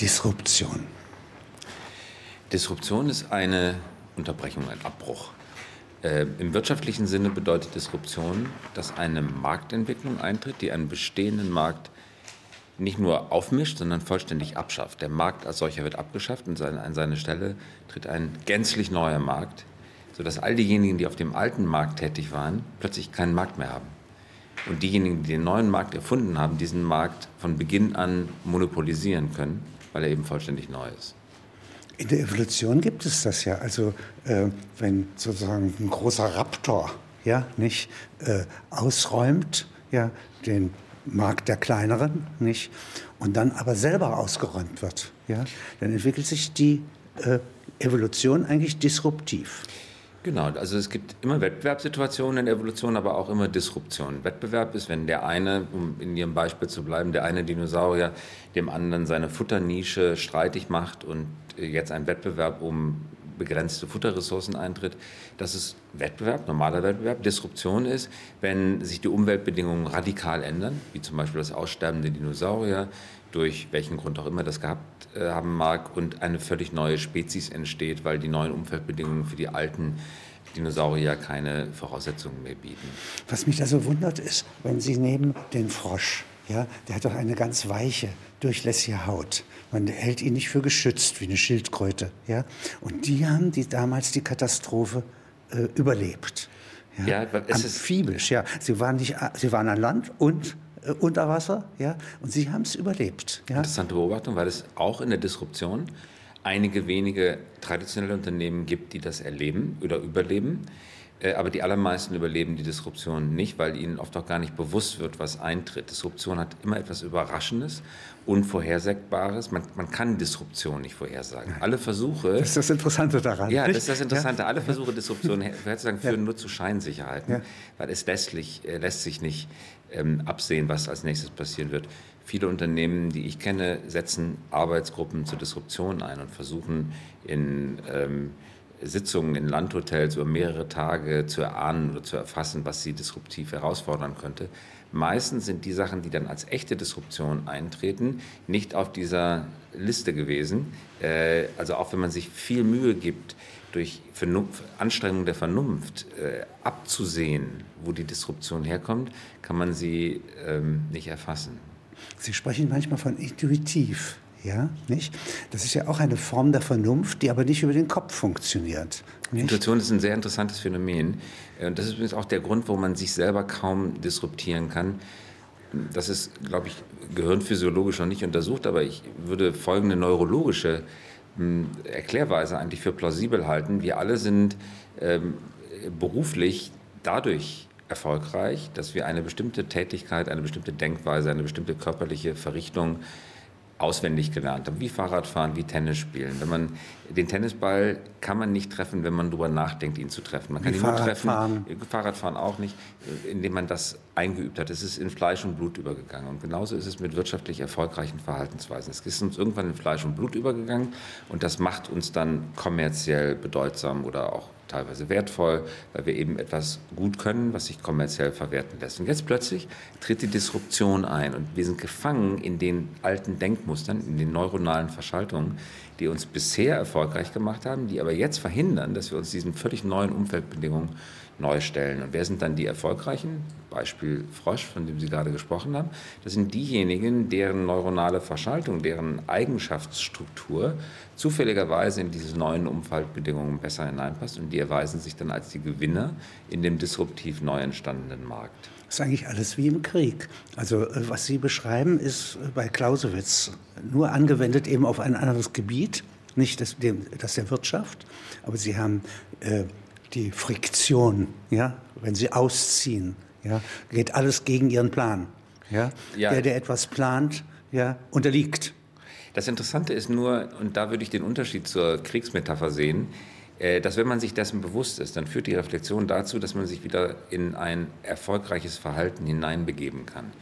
Disruption? Disruption ist eine Unterbrechung, ein Abbruch. Äh, Im wirtschaftlichen Sinne bedeutet Disruption, dass eine Marktentwicklung eintritt, die einen bestehenden Markt nicht nur aufmischt, sondern vollständig abschafft. Der Markt als solcher wird abgeschafft und an seine Stelle tritt ein gänzlich neuer Markt, sodass all diejenigen, die auf dem alten Markt tätig waren, plötzlich keinen Markt mehr haben. Und diejenigen, die den neuen Markt erfunden haben, diesen Markt von Beginn an monopolisieren können, weil er eben vollständig neu ist. In der Evolution gibt es das ja. Also äh, wenn sozusagen ein großer Raptor ja nicht äh, ausräumt, ja den Markt der kleineren, nicht und dann aber selber ausgeräumt wird, ja, dann entwickelt sich die äh, Evolution eigentlich disruptiv. Genau, also es gibt immer Wettbewerbssituationen in der Evolution, aber auch immer Disruptionen. Wettbewerb ist, wenn der eine, um in Ihrem Beispiel zu bleiben, der eine Dinosaurier dem anderen seine Futternische streitig macht und jetzt ein Wettbewerb um begrenzte Futterressourcen eintritt. Das ist Wettbewerb, normaler Wettbewerb. Disruption ist, wenn sich die Umweltbedingungen radikal ändern, wie zum Beispiel das Aussterben der Dinosaurier, durch welchen Grund auch immer das gehabt äh, haben mag, und eine völlig neue Spezies entsteht, weil die neuen Umweltbedingungen für die alten Dinosaurier keine Voraussetzungen mehr bieten. Was mich da so wundert ist, wenn Sie nehmen den Frosch, ja, der hat doch eine ganz weiche, durchlässige Haut. Man hält ihn nicht für geschützt wie eine Schildkröte, ja. Und die haben die damals die Katastrophe äh, überlebt. Ja, ja es Amphibisch, ja. Sie waren nicht, sie waren an Land und äh, unter Wasser, ja, und sie haben es überlebt. Ja? Interessante Beobachtung, weil es auch in der Disruption einige wenige traditionelle Unternehmen gibt, die das erleben oder überleben. Äh, aber die allermeisten überleben die Disruption nicht, weil ihnen oft auch gar nicht bewusst wird, was eintritt. Disruption hat immer etwas Überraschendes, Unvorhersagbares. Man, man kann Disruption nicht vorhersagen. Alle Versuche. Das ist das Interessante daran. Ja, das ist das Interessante. Ja. Alle Versuche, Disruption vorherzusagen, führen ja. nur zu Scheinsicherheiten, ja. weil es letztlich, äh, lässt sich nicht ähm, absehen, was als nächstes passieren wird. Viele Unternehmen, die ich kenne, setzen Arbeitsgruppen zur Disruption ein und versuchen in ähm, Sitzungen in Landhotels über mehrere Tage zu erahnen oder zu erfassen, was sie disruptiv herausfordern könnte. Meistens sind die Sachen, die dann als echte Disruption eintreten, nicht auf dieser Liste gewesen. Äh, also auch wenn man sich viel Mühe gibt, durch Vernunft, Anstrengung der Vernunft äh, abzusehen, wo die Disruption herkommt, kann man sie ähm, nicht erfassen. Sie sprechen manchmal von intuitiv. Ja, nicht? Das ist ja auch eine Form der Vernunft, die aber nicht über den Kopf funktioniert. Nicht? Intuition ist ein sehr interessantes Phänomen. Äh, und das ist übrigens auch der Grund, warum man sich selber kaum disruptieren kann. Das ist, glaube ich, gehirnphysiologisch noch nicht untersucht, aber ich würde folgende neurologische hm, Erklärweise eigentlich für plausibel halten. Wir alle sind ähm, beruflich dadurch erfolgreich, dass wir eine bestimmte Tätigkeit, eine bestimmte Denkweise, eine bestimmte körperliche Verrichtung auswendig gelernt haben, wie Fahrradfahren, wie Tennis spielen. Wenn man den Tennisball kann man nicht treffen, wenn man darüber nachdenkt, ihn zu treffen. Man kann wie ihn nur treffen, Fahrradfahren auch nicht, indem man das eingeübt hat. Es ist in Fleisch und Blut übergegangen. Und genauso ist es mit wirtschaftlich erfolgreichen Verhaltensweisen. Es ist uns irgendwann in Fleisch und Blut übergegangen und das macht uns dann kommerziell bedeutsam oder auch teilweise wertvoll, weil wir eben etwas gut können, was sich kommerziell verwerten lässt. Und jetzt plötzlich tritt die Disruption ein und wir sind gefangen in den alten Denkmustern, in den neuronalen Verschaltungen, die uns bisher erfolgreich gemacht haben, die aber jetzt verhindern, dass wir uns diesen völlig neuen Umfeldbedingungen neu stellen. Und wer sind dann die Erfolgreichen? Beispiel Frosch, von dem Sie gerade gesprochen haben. Das sind diejenigen, deren neuronale Verschaltung, deren Eigenschaftsstruktur zufälligerweise in diese neuen Umfeldbedingungen besser hineinpasst und die erweisen sich dann als die Gewinner in dem disruptiv neu entstandenen Markt. Das ist eigentlich alles wie im Krieg. Also äh, was Sie beschreiben, ist bei Clausewitz nur angewendet eben auf ein anderes Gebiet, nicht das, das der Wirtschaft, aber Sie haben äh, die Friktion, ja, wenn sie ausziehen, ja, geht alles gegen ihren Plan. Ja? ja. Der, der etwas plant, ja, unterliegt. Das Interessante ist nur, und da würde ich den Unterschied zur Kriegsmetapher sehen, äh, dass wenn man sich dessen bewusst ist, dann führt die Reflexion dazu, dass man sich wieder in ein erfolgreiches Verhalten hineinbegeben kann.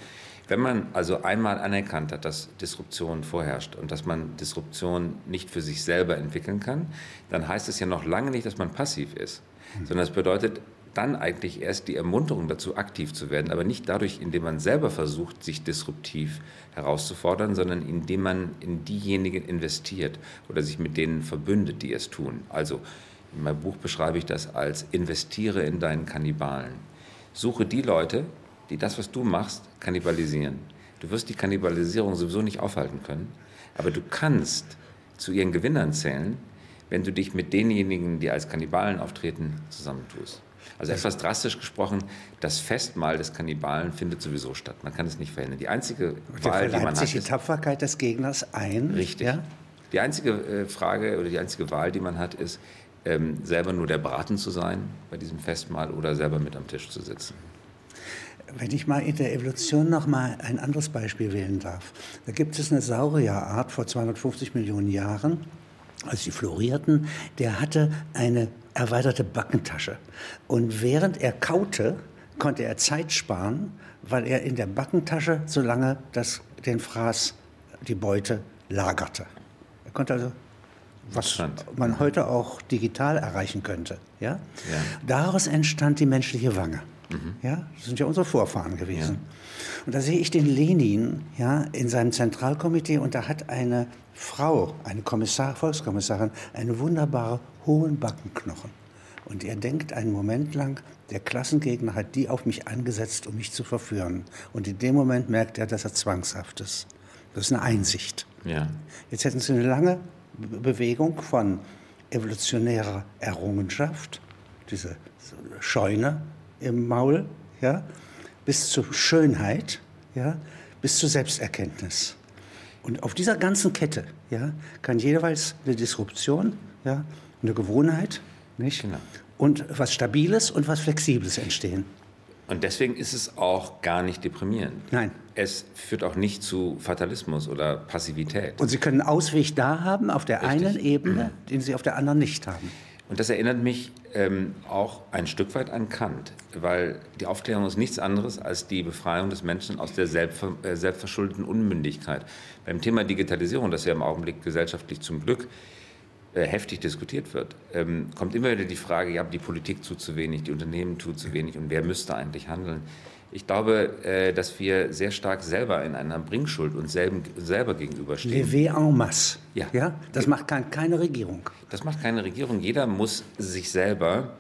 Wenn man also einmal anerkannt hat, dass Disruption vorherrscht und dass man Disruption nicht für sich selber entwickeln kann, dann heißt es ja noch lange nicht, dass man passiv ist, sondern es bedeutet, dann eigentlich erst die Ermunterung dazu, aktiv zu werden, aber nicht dadurch, indem man selber versucht, sich disruptiv herauszufordern, sondern indem man in diejenigen investiert oder sich mit denen verbündet, die es tun. Also in meinem Buch beschreibe ich das als investiere in deinen Kannibalen. Suche die Leute, die das, was du machst, kannibalisieren. Du wirst die Kannibalisierung sowieso nicht aufhalten können, aber du kannst zu ihren Gewinnern zählen, wenn du dich mit denjenigen, die als Kannibalen auftreten, zusammentust. Also etwas drastisch gesprochen, das Festmahl des Kannibalen findet sowieso statt. Man kann es nicht verhindern. Die einzige Wahl, die man sich hat, die Tapferkeit des Gegners ein. Richtig. Ja? Die einzige äh, Frage oder die einzige Wahl, die man hat, ist, ähm, selber nur der Braten zu sein bei diesem Festmahl oder selber mit am Tisch zu sitzen. Wenn ich mal in der Evolution noch mal ein anderes Beispiel wählen darf. Da gibt es eine Saurierart vor 250 Millionen Jahren, als sie florierten, der hatte eine erweiterte Backentasche. Und während er kaute, konnte er Zeit sparen, weil er in der Backentasche so lange das, den Fraß, die Beute lagerte. Er konnte also was man heute auch digital erreichen könnte. Ja? ja. Daraus entstand die menschliche Wange. Mhm. Ja, das sind ja unsere Vorfahren gewesen. Ja. Und da sehe ich den Lenin ja, in seinem Zentralkomitee und da hat eine Frau, eine Kommissar, Volkskommissarin, eine wunderbare hohen Backenknochen. Und er denkt einen Moment lang, der Klassengegner hat die auf mich angesetzt, um mich zu verführen. Und in dem Moment merkt er, dass er zwangshaft ist. Das ist eine Einsicht. Ja. Jetzt hätten Sie eine lange Bewegung von evolutionärer Errungenschaft, diese Scheune, im Maul, ja, bis zur Schönheit, ja, bis zur Selbsterkenntnis. Und auf dieser ganzen Kette ja, kann jeweils eine Disruption, ja, eine Gewohnheit nicht? Genau. und was Stabiles und was Flexibles entstehen. Und deswegen ist es auch gar nicht deprimierend. Nein. Es führt auch nicht zu Fatalismus oder Passivität. Und Sie können einen Ausweg da haben, auf der Richtig. einen Ebene, den Sie auf der anderen nicht haben. Und das erinnert mich ähm, auch ein Stück weit an Kant, weil die Aufklärung ist nichts anderes als die Befreiung des Menschen aus der selbstver äh, selbstverschuldeten Unmündigkeit. Beim Thema Digitalisierung, das ja im Augenblick gesellschaftlich zum Glück äh, heftig diskutiert wird, ähm, kommt immer wieder die Frage, ja, die Politik tut zu wenig, die Unternehmen tut zu wenig und wer müsste eigentlich handeln? Ich glaube, äh, dass wir sehr stark selber in einer Bringschuld uns selber gegenüberstehen. Levé en masse. Ja. ja? Das macht kein, keine Regierung. Das macht keine Regierung. Jeder muss sich selber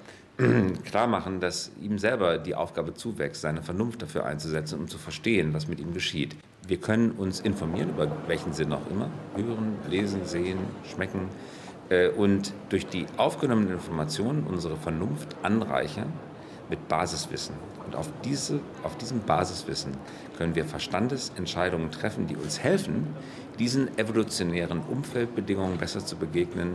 klar machen, dass ihm selber die Aufgabe zuwächst, seine Vernunft dafür einzusetzen, um zu verstehen, was mit ihm geschieht. Wir können uns informieren, über welchen Sinn auch immer, hören, lesen, sehen, schmecken äh, und durch die aufgenommenen Informationen unsere Vernunft anreichern mit Basiswissen. Und auf, diese, auf diesem Basiswissen können wir Verstandesentscheidungen treffen, die uns helfen, diesen evolutionären Umfeldbedingungen besser zu begegnen,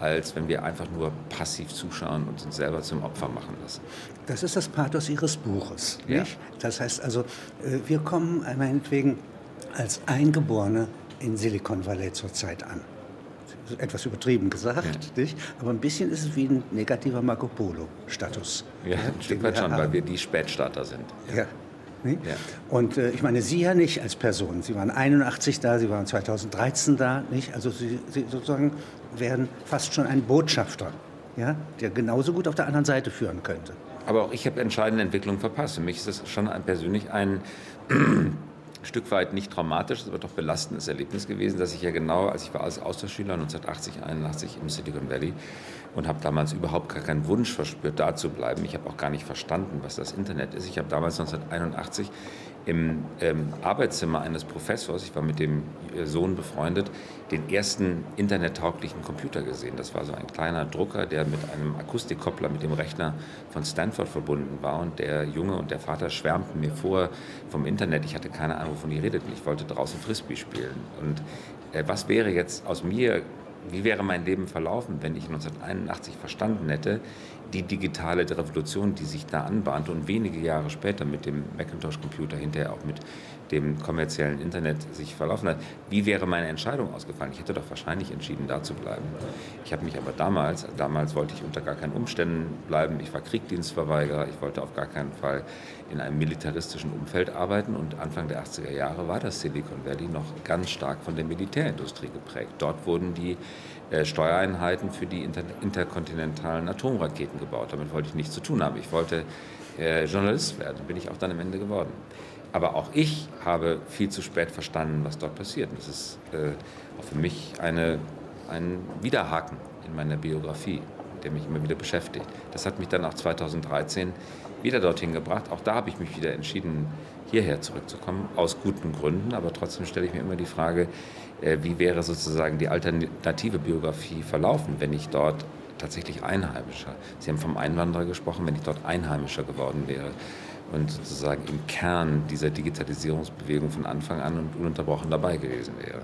als wenn wir einfach nur passiv zuschauen und uns selber zum Opfer machen lassen. Das ist das Pathos Ihres Buches. Ja. Nicht? Das heißt also, äh, wir kommen meinetwegen als Eingeborene in Silicon Valley zurzeit an etwas übertrieben gesagt, ja. nicht? aber ein bisschen ist es wie ein negativer Marco Polo-Status. Ja, ein Stück weit schon, weil wir die Spätstarter sind. Ja. ja. Und äh, ich meine, Sie ja nicht als Person. Sie waren 81 da, Sie waren 2013 da, nicht? Also Sie, Sie sozusagen wären fast schon ein Botschafter, ja? der genauso gut auf der anderen Seite führen könnte. Aber auch ich habe entscheidende Entwicklungen verpasst. Für mich ist das schon ein, persönlich ein Stück weit nicht traumatisches, aber doch belastendes Erlebnis gewesen, dass ich ja genau, als ich war als Austauschschüler 1980, 81 im Silicon Valley und habe damals überhaupt gar keinen Wunsch verspürt, da zu bleiben. Ich habe auch gar nicht verstanden, was das Internet ist. Ich habe damals 1981 im ähm, Arbeitszimmer eines Professors, ich war mit dem äh, Sohn befreundet, den ersten internettauglichen Computer gesehen. Das war so ein kleiner Drucker, der mit einem Akustikkoppler mit dem Rechner von Stanford verbunden war. Und der Junge und der Vater schwärmten mir vor vom Internet. Ich hatte keine Ahnung, wovon die redeten. Ich wollte draußen Frisbee spielen. Und äh, was wäre jetzt aus mir wie wäre mein Leben verlaufen, wenn ich 1981 verstanden hätte, die digitale Revolution, die sich da anbahnte und wenige Jahre später mit dem Macintosh-Computer, hinterher auch mit dem kommerziellen Internet sich verlaufen hat. Wie wäre meine Entscheidung ausgefallen? Ich hätte doch wahrscheinlich entschieden, da zu bleiben. Ich habe mich aber damals, damals wollte ich unter gar keinen Umständen bleiben. Ich war Kriegdienstverweigerer. Ich wollte auf gar keinen Fall in einem militaristischen Umfeld arbeiten. Und Anfang der 80er Jahre war das Silicon Valley noch ganz stark von der Militärindustrie geprägt. Dort wurden die äh, Steuereinheiten für die inter interkontinentalen Atomraketen gebaut. Damit wollte ich nichts zu tun haben. Ich wollte äh, Journalist werden, bin ich auch dann am Ende geworden. Aber auch ich habe viel zu spät verstanden, was dort passiert. Das ist äh, auch für mich eine, ein Widerhaken in meiner Biografie, der mich immer wieder beschäftigt. Das hat mich dann auch 2013 wieder dorthin gebracht. Auch da habe ich mich wieder entschieden, hierher zurückzukommen, aus guten Gründen. Aber trotzdem stelle ich mir immer die Frage, äh, wie wäre sozusagen die alternative Biografie verlaufen, wenn ich dort tatsächlich Einheimischer, Sie haben vom Einwanderer gesprochen, wenn ich dort Einheimischer geworden wäre und sozusagen im Kern dieser Digitalisierungsbewegung von Anfang an und ununterbrochen dabei gewesen wäre.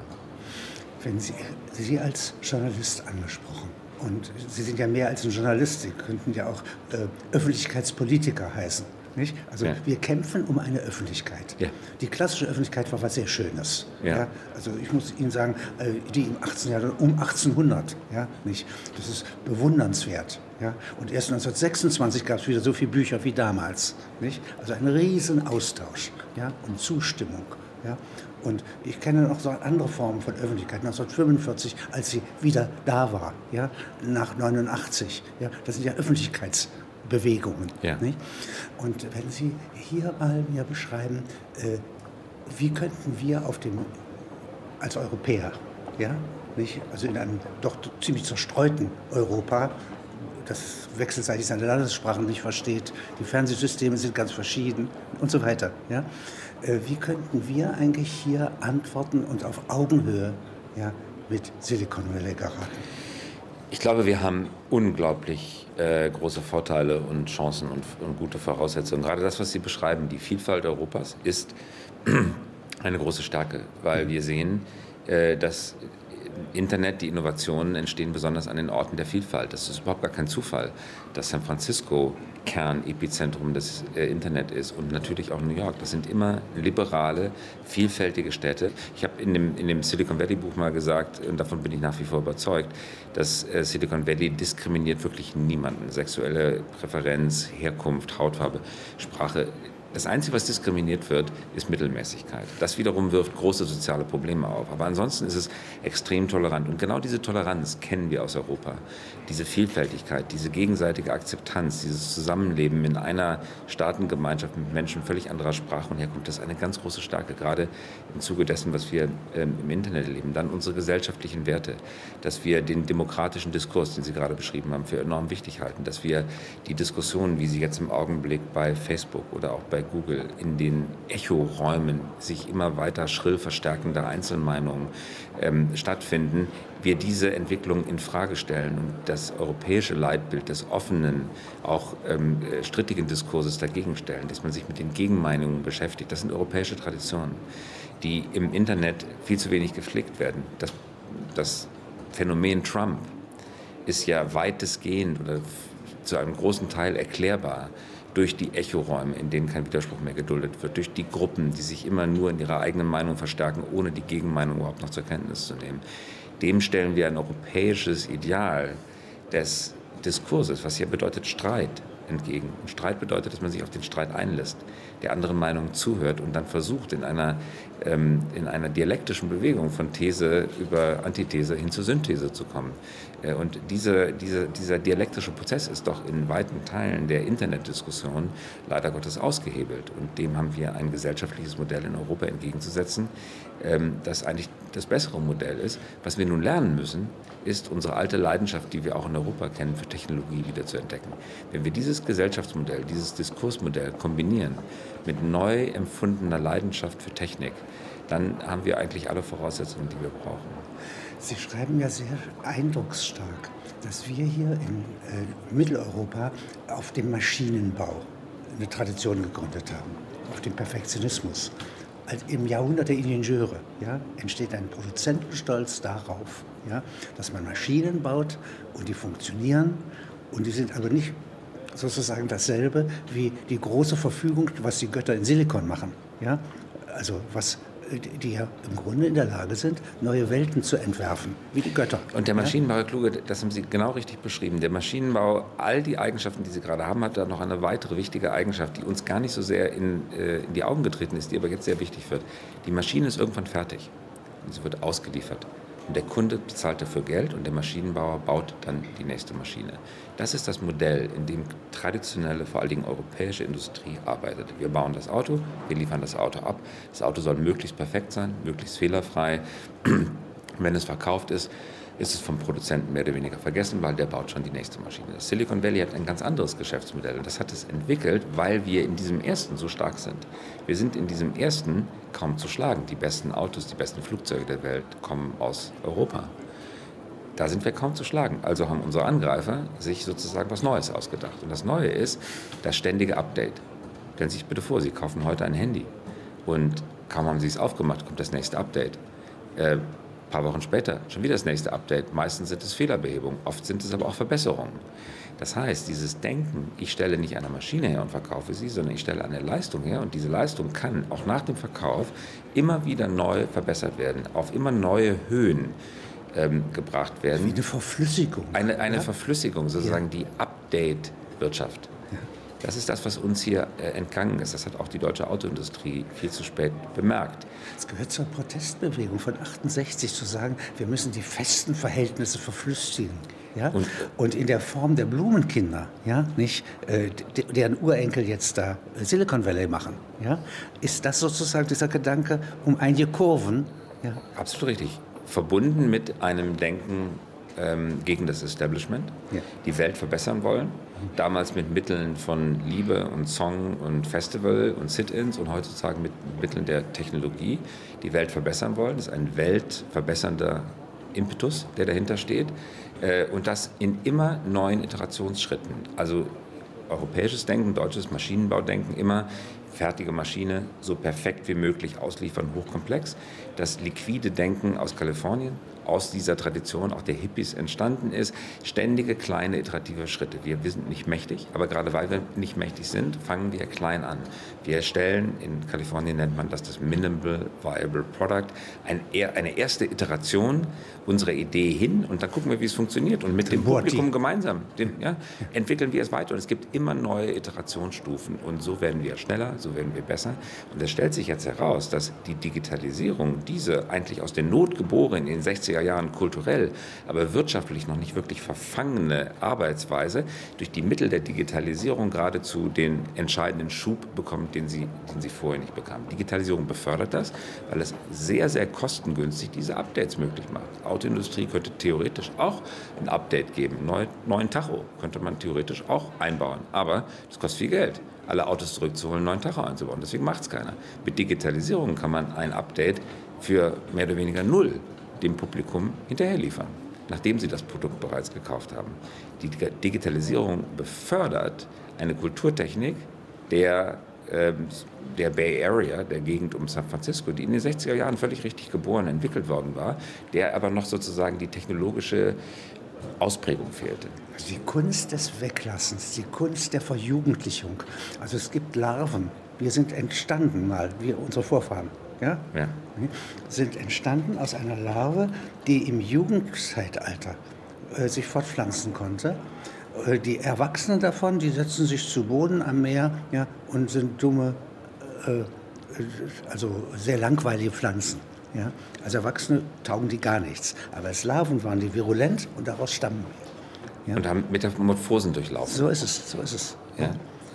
Wenn Sie, Sie als Journalist angesprochen und Sie sind ja mehr als ein Journalist, Sie könnten ja auch äh, Öffentlichkeitspolitiker heißen. Nicht? Also ja. wir kämpfen um eine Öffentlichkeit. Ja. Die klassische Öffentlichkeit war was sehr Schönes. Ja. Also ich muss Ihnen sagen, äh, die im 18. Jahrhundert, um 1800, ja, nicht? das ist bewundernswert. Ja? Und erst 1926 gab es wieder so viele Bücher wie damals. Nicht? Also ein riesen Austausch ja? und Zustimmung. Ja? Und ich kenne noch so andere Formen von Öffentlichkeit, 1945, als sie wieder da war, ja? nach 89. Ja? Das sind ja Öffentlichkeitsbewegungen. Ja. Nicht? Und wenn Sie hier mal mir beschreiben, äh, wie könnten wir auf dem, als Europäer, ja, nicht, also in einem doch ziemlich zerstreuten Europa, das wechselseitig seine Landessprachen nicht versteht, die Fernsehsysteme sind ganz verschieden und so weiter. Ja? Äh, wie könnten wir eigentlich hier antworten und auf Augenhöhe ja, mit Silicon Valley geraten? Ich glaube, wir haben unglaublich äh, große Vorteile und Chancen und, und, gute Voraussetzungen. Gerade das, was Sie beschreiben, die Vielfalt Europas, ist eine große Stärke, weil wir sehen, äh, dass Internet, die Innovationen entstehen besonders an den Orten der Vielfalt. Das ist überhaupt gar kein Zufall, dass San Francisco Kernepizentrum des äh, Internet ist und natürlich auch New York. Das sind immer liberale, vielfältige Städte. Ich habe in dem, in dem Silicon Valley Buch mal gesagt, und davon bin ich nach wie vor überzeugt, dass äh, Silicon Valley diskriminiert wirklich niemanden. Sexuelle Präferenz, Herkunft, Hautfarbe, Sprache das Einzige, was diskriminiert wird, ist Mittelmäßigkeit. Das wiederum wirft große soziale Probleme auf. Aber ansonsten ist es extrem tolerant. Und genau diese Toleranz kennen wir aus Europa. Diese Vielfältigkeit, diese gegenseitige Akzeptanz, dieses Zusammenleben in einer Staatengemeinschaft mit Menschen völlig anderer Sprache und Herkunft, das ist eine ganz große Stärke, gerade im Zuge dessen, was wir ähm, im Internet erleben. Dann unsere gesellschaftlichen Werte, dass wir den demokratischen Diskurs, den Sie gerade beschrieben haben, für enorm wichtig halten, dass wir die Diskussionen, wie sie jetzt im Augenblick bei Facebook oder auch bei Google in den Echoräumen sich immer weiter schrill verstärkende Einzelmeinungen ähm, stattfinden, wir diese Entwicklung in Frage stellen und das europäische Leitbild des offenen, auch ähm, strittigen Diskurses dagegen stellen, dass man sich mit den Gegenmeinungen beschäftigt. Das sind europäische Traditionen, die im Internet viel zu wenig gepflegt werden. Das, das Phänomen Trump ist ja weitestgehend oder zu einem großen Teil erklärbar durch die Echoräume, in denen kein Widerspruch mehr geduldet wird, durch die Gruppen, die sich immer nur in ihrer eigenen Meinung verstärken, ohne die Gegenmeinung überhaupt noch zur Kenntnis zu nehmen. Dem stellen wir ein europäisches Ideal des Diskurses, was hier bedeutet Streit, entgegen. Und Streit bedeutet, dass man sich auf den Streit einlässt, der anderen Meinung zuhört und dann versucht, in einer, ähm, in einer dialektischen Bewegung von These über Antithese hin zur Synthese zu kommen. Äh, und diese, diese, dieser dialektische Prozess ist doch in weiten Teilen der Internetdiskussion leider Gottes ausgehebelt. Und dem haben wir ein gesellschaftliches Modell in Europa entgegenzusetzen, ähm, das eigentlich das bessere Modell ist. Was wir nun lernen müssen, ist unsere alte Leidenschaft, die wir auch in Europa kennen, für Technologie wieder zu entdecken. Wenn wir dieses Gesellschaftsmodell, dieses Diskursmodell kombinieren mit neu empfundener Leidenschaft für Technik, dann haben wir eigentlich alle Voraussetzungen, die wir brauchen. Sie schreiben ja sehr eindrucksstark, dass wir hier in äh, Mitteleuropa auf dem Maschinenbau eine Tradition gegründet haben, auf dem Perfektionismus. Also Im Jahrhundert der Ingenieure ja, entsteht ein Produzentenstolz darauf, ja, dass man Maschinen baut und die funktionieren und die sind aber nicht sozusagen dasselbe wie die große Verfügung, was die Götter in Silikon machen. Ja? Also was die ja im Grunde in der Lage sind, neue Welten zu entwerfen, wie die Götter. Und der Maschinenbau, Herr Kluge, das haben Sie genau richtig beschrieben. Der Maschinenbau, all die Eigenschaften, die Sie gerade haben, hat da noch eine weitere wichtige Eigenschaft, die uns gar nicht so sehr in, äh, in die Augen getreten ist, die aber jetzt sehr wichtig wird. Die Maschine ist irgendwann fertig und sie wird ausgeliefert. Und der Kunde bezahlt dafür Geld und der Maschinenbauer baut dann die nächste Maschine. Das ist das Modell, in dem traditionelle, vor allen Dingen europäische Industrie arbeitet. Wir bauen das Auto, wir liefern das Auto ab. Das Auto soll möglichst perfekt sein, möglichst fehlerfrei. Wenn es verkauft ist, ist es vom Produzenten mehr oder weniger vergessen, weil der baut schon die nächste Maschine. Das Silicon Valley hat ein ganz anderes Geschäftsmodell und das hat es entwickelt, weil wir in diesem ersten so stark sind. Wir sind in diesem ersten kaum zu schlagen. Die besten Autos, die besten Flugzeuge der Welt kommen aus Europa. Da sind wir kaum zu schlagen. Also haben unsere Angreifer sich sozusagen was Neues ausgedacht. Und das Neue ist das ständige Update. Stellen Sie sich bitte vor, Sie kaufen heute ein Handy und kaum haben Sie es aufgemacht, kommt das nächste Update. Äh, ein paar Wochen später schon wieder das nächste Update. Meistens sind es Fehlerbehebungen, oft sind es aber auch Verbesserungen. Das heißt, dieses Denken, ich stelle nicht eine Maschine her und verkaufe sie, sondern ich stelle eine Leistung her und diese Leistung kann auch nach dem Verkauf immer wieder neu verbessert werden, auf immer neue Höhen ähm, gebracht werden. Wie eine Verflüssigung. Eine, eine ja? Verflüssigung, sozusagen ja. die Update-Wirtschaft. Das ist das, was uns hier äh, entgangen ist. Das hat auch die deutsche Autoindustrie viel zu spät bemerkt. Es gehört zur Protestbewegung von 68 zu sagen, wir müssen die festen Verhältnisse verflüssigen. Ja? Und, und, in der Form der Blumenkinder, ja, nicht, äh, deren Urenkel jetzt da Silicon Valley machen, ja, ist das sozusagen dieser Gedanke um einige Kurven. Ja? Absolut richtig. Verbunden mit einem Denken ähm, gegen das Establishment, ja. die Welt verbessern wollen Damals mit Mitteln von Liebe und Song und Festival und Sit-ins und heutzutage mit Mitteln der Technologie die Welt verbessern wollen. Das ist ein weltverbessernder Impetus, der dahinter steht. Äh, und das in immer neuen Iterationsschritten. Also europäisches Denken, deutsches Maschinenbaudenken, immer fertige Maschine so perfekt wie möglich ausliefern, hochkomplex. Das liquide Denken aus Kalifornien, aus dieser Tradition auch der Hippies entstanden ist. Ständige kleine iterative Schritte. Wir, sind nicht mächtig, aber gerade weil wir nicht mächtig sind, fangen wir klein an. Wir erstellen, in Kalifornien nennt man das das Minimal Viable Product, ein, eine erste Iteration unserer Idee hin und dann gucken wir, wie es funktioniert. Und mit dem Publikum gemeinsam den, ja, entwickeln wir es weiter. Und es gibt immer neue Iterationsstufen und so werden wir schneller, so werden wir besser. Und es stellt sich jetzt heraus, dass die Digitalisierung, diese eigentlich aus der Not geboren in den 60er 60er Jahren kulturell, aber wirtschaftlich noch nicht wirklich verfangene Arbeitsweise durch die Mittel der Digitalisierung geradezu den entscheidenden Schub bekommt, den sie, den sie vorher nicht bekam. Digitalisierung befördert das, weil es sehr, sehr kostengünstig diese Updates möglich macht. Die Autoindustrie könnte theoretisch auch ein Update geben. Neu, neuen Tacho könnte man theoretisch auch einbauen, aber das kostet viel Geld alle Autos zurückzuholen, neuen Tacho einzubauen. Deswegen macht es keiner. Mit Digitalisierung kann man ein Update für mehr oder weniger null dem Publikum hinterher liefern, nachdem sie das Produkt bereits gekauft haben. Die Digitalisierung befördert eine Kulturtechnik der, äh, der Bay Area, der Gegend um San Francisco, die in den 60er Jahren völlig richtig geboren, entwickelt worden war, der aber noch sozusagen die technologische Ausprägung fehlte. Also die Kunst des Weglassens, die Kunst der Verjugendlichung. Also es gibt Larven. Wir sind entstanden mal, wir, unsere Vorfahren ja? ja. sind entstanden aus einer Larve, die im Jugendzeitalter äh, sich fortpflanzen konnte. Äh, die Erwachsenen davon, die setzen sich zu Boden am Meer ja, und sind dumme, äh, also sehr langweilige Pflanzen. Ja? Als Erwachsene taugen die gar nichts. Aber als Larven waren die virulent und daraus stammen wir. Ja? Und haben Metamorphosen durchlaufen. So ist es, so ist es. Ja?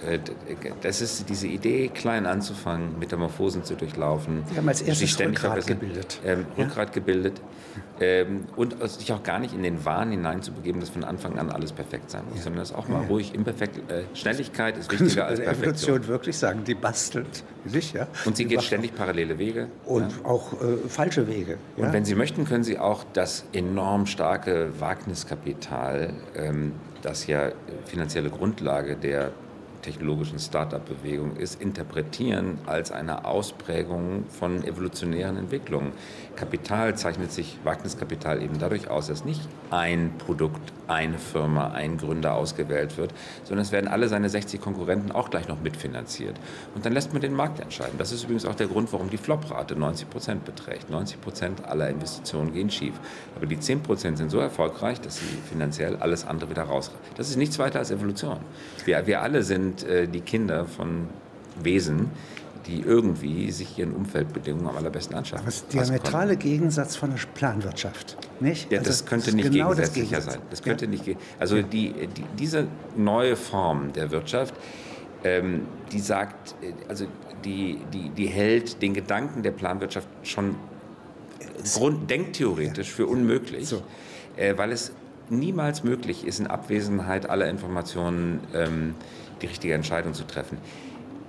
Äh, das ist diese Idee, klein anzufangen, Metamorphosen zu durchlaufen. Sie haben als erstes Rückgrat gebildet. Ähm, Rückgrat ja? gebildet. Ähm, und sich auch gar nicht in den Wahn hineinzubegeben, dass von Anfang an alles perfekt sein muss, ja. sondern das auch mal ja. ruhig imperfekt. Äh, Schnelligkeit ist wichtiger als Perfektion. Evolution wirklich sagen, die bastelt sich, ja. Und sie die geht ständig parallele Wege. Und auch äh, falsche Wege. Und wenn Sie möchten, können Sie auch das enorm starke Wagniskapital, ähm, das ja finanzielle Grundlage der technologischen Start-up-Bewegung ist, interpretieren als eine Ausprägung von evolutionären Entwicklungen. Kapital zeichnet sich, Wagniskapital eben dadurch aus, dass nicht ein Produkt, eine Firma, ein Gründer ausgewählt wird, sondern es werden alle seine 60 Konkurrenten auch gleich noch mitfinanziert. Und dann lässt man den Markt entscheiden. Das ist übrigens auch der Grund, warum die Flop-Rate 90 Prozent beträgt. 90 Prozent aller Investitionen gehen schief. Aber die 10 Prozent sind so erfolgreich, dass sie finanziell alles andere wieder raus. Das ist nichts weiter als Evolution. Wir, wir alle sind äh, die Kinder von Wesen, die irgendwie sich ihren Umfeldbedingungen am allerbesten anschaffen. Aber das ist der diametrale Gegensatz von der Planwirtschaft. Nicht? Ja, also, das könnte das nicht genau gegensätzlicher sein. Das könnte ja. nicht. Also ja. die, die, diese neue Form der Wirtschaft, ähm, die sagt, äh, also die, die, die hält den Gedanken der Planwirtschaft schon Grund, denktheoretisch für unmöglich, so. äh, weil es niemals möglich ist, in Abwesenheit aller Informationen ähm, die richtige Entscheidung zu treffen.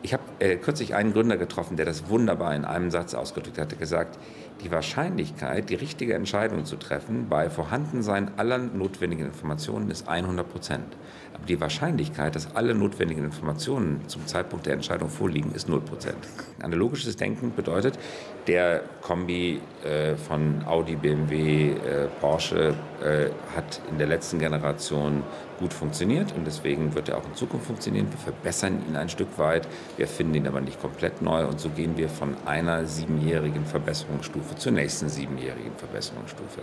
Ich habe äh, kürzlich einen Gründer getroffen, der das wunderbar in einem Satz ausgedrückt hatte, gesagt, die Wahrscheinlichkeit, die richtige Entscheidung zu treffen, bei Vorhandensein aller notwendigen Informationen ist 100 Prozent. Aber die Wahrscheinlichkeit, dass alle notwendigen Informationen zum Zeitpunkt der Entscheidung vorliegen, ist 0 Prozent. Analogisches Denken bedeutet, der Kombi äh, von Audi, BMW, äh, Porsche äh, hat in der letzten Generation gut funktioniert und deswegen wird er auch in Zukunft funktionieren. Wir verbessern ihn ein Stück weit, wir finden ihn aber nicht komplett neu und so gehen wir von einer siebenjährigen Verbesserungsstufe zur nächsten siebenjährigen Verbesserungsstufe.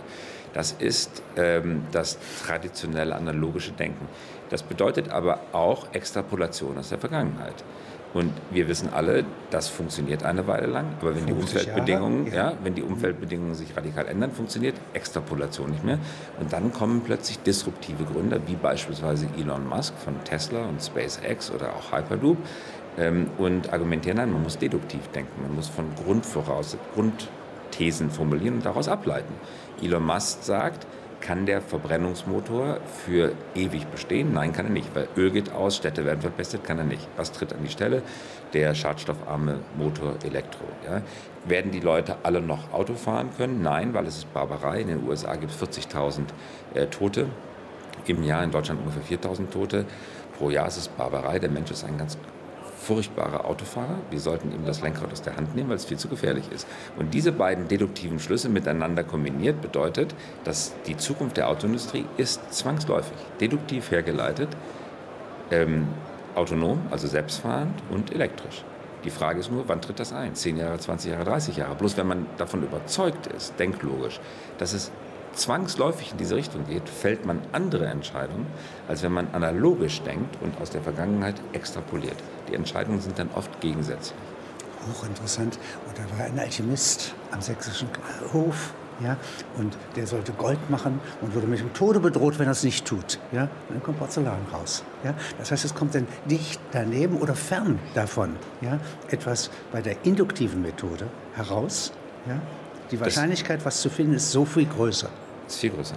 Das ist ähm, das traditionelle analogische Denken. Das bedeutet aber auch Extrapolation aus der Vergangenheit. Und wir wissen alle, das funktioniert eine Weile lang, aber wenn die Umfeldbedingungen, ja. ja. wenn die Umfeldbedingungen sich radikal ändern, funktioniert Extrapolation nicht mehr. Und dann kommen plötzlich disruptive Gründer, wie beispielsweise Elon Musk von Tesla und SpaceX oder auch Hyperloop, ähm, und argumentieren, nein, man muss deduktiv denken, man muss von Grundvoraus, Grundthesen formulieren und daraus ableiten. Elon Musk sagt, kann der Verbrennungsmotor für ewig bestehen? Nein, kann er nicht, weil Öl geht aus, Städte werden verpestet, kann er nicht. Was tritt an die Stelle? Der schadstoffarme Motor Elektro. Ja. Werden die Leute alle noch Auto fahren können? Nein, weil es ist Barbarei. In den USA gibt es 40.000 äh, Tote im Jahr, in Deutschland ungefähr 4.000 Tote. Pro Jahr ist es Barbarei. Der Mensch ist ein ganz furchtbare Autofahrer. Wir sollten ihm das Lenkrad aus der Hand nehmen, weil es viel zu gefährlich ist. Und diese beiden deduktiven Schlüsse miteinander kombiniert bedeutet, dass die Zukunft der Autoindustrie ist zwangsläufig deduktiv hergeleitet, ähm, autonom, also selbstfahrend und elektrisch. Die Frage ist nur, wann tritt das ein? 10 Jahre, 20 Jahre, 30 Jahre. Bloß wenn man davon überzeugt ist, denklogisch, dass es zwangsläufig in diese Richtung geht, fällt man andere Entscheidungen, als wenn man analogisch denkt und aus der Vergangenheit extrapoliert. Die Entscheidungen sind dann oft gegensätzlich. Hochinteressant. Und da war ein Alchemist am sächsischen Hof, ja, und der sollte Gold machen und wurde mit dem Tode bedroht, wenn er es nicht tut. Ja, dann kommt Porzellan raus. Ja, das heißt, es kommt dann dicht daneben oder fern davon ja, etwas bei der induktiven Methode heraus. Ja, die Wahrscheinlichkeit, was zu finden, ist so viel größer. Ist viel größer.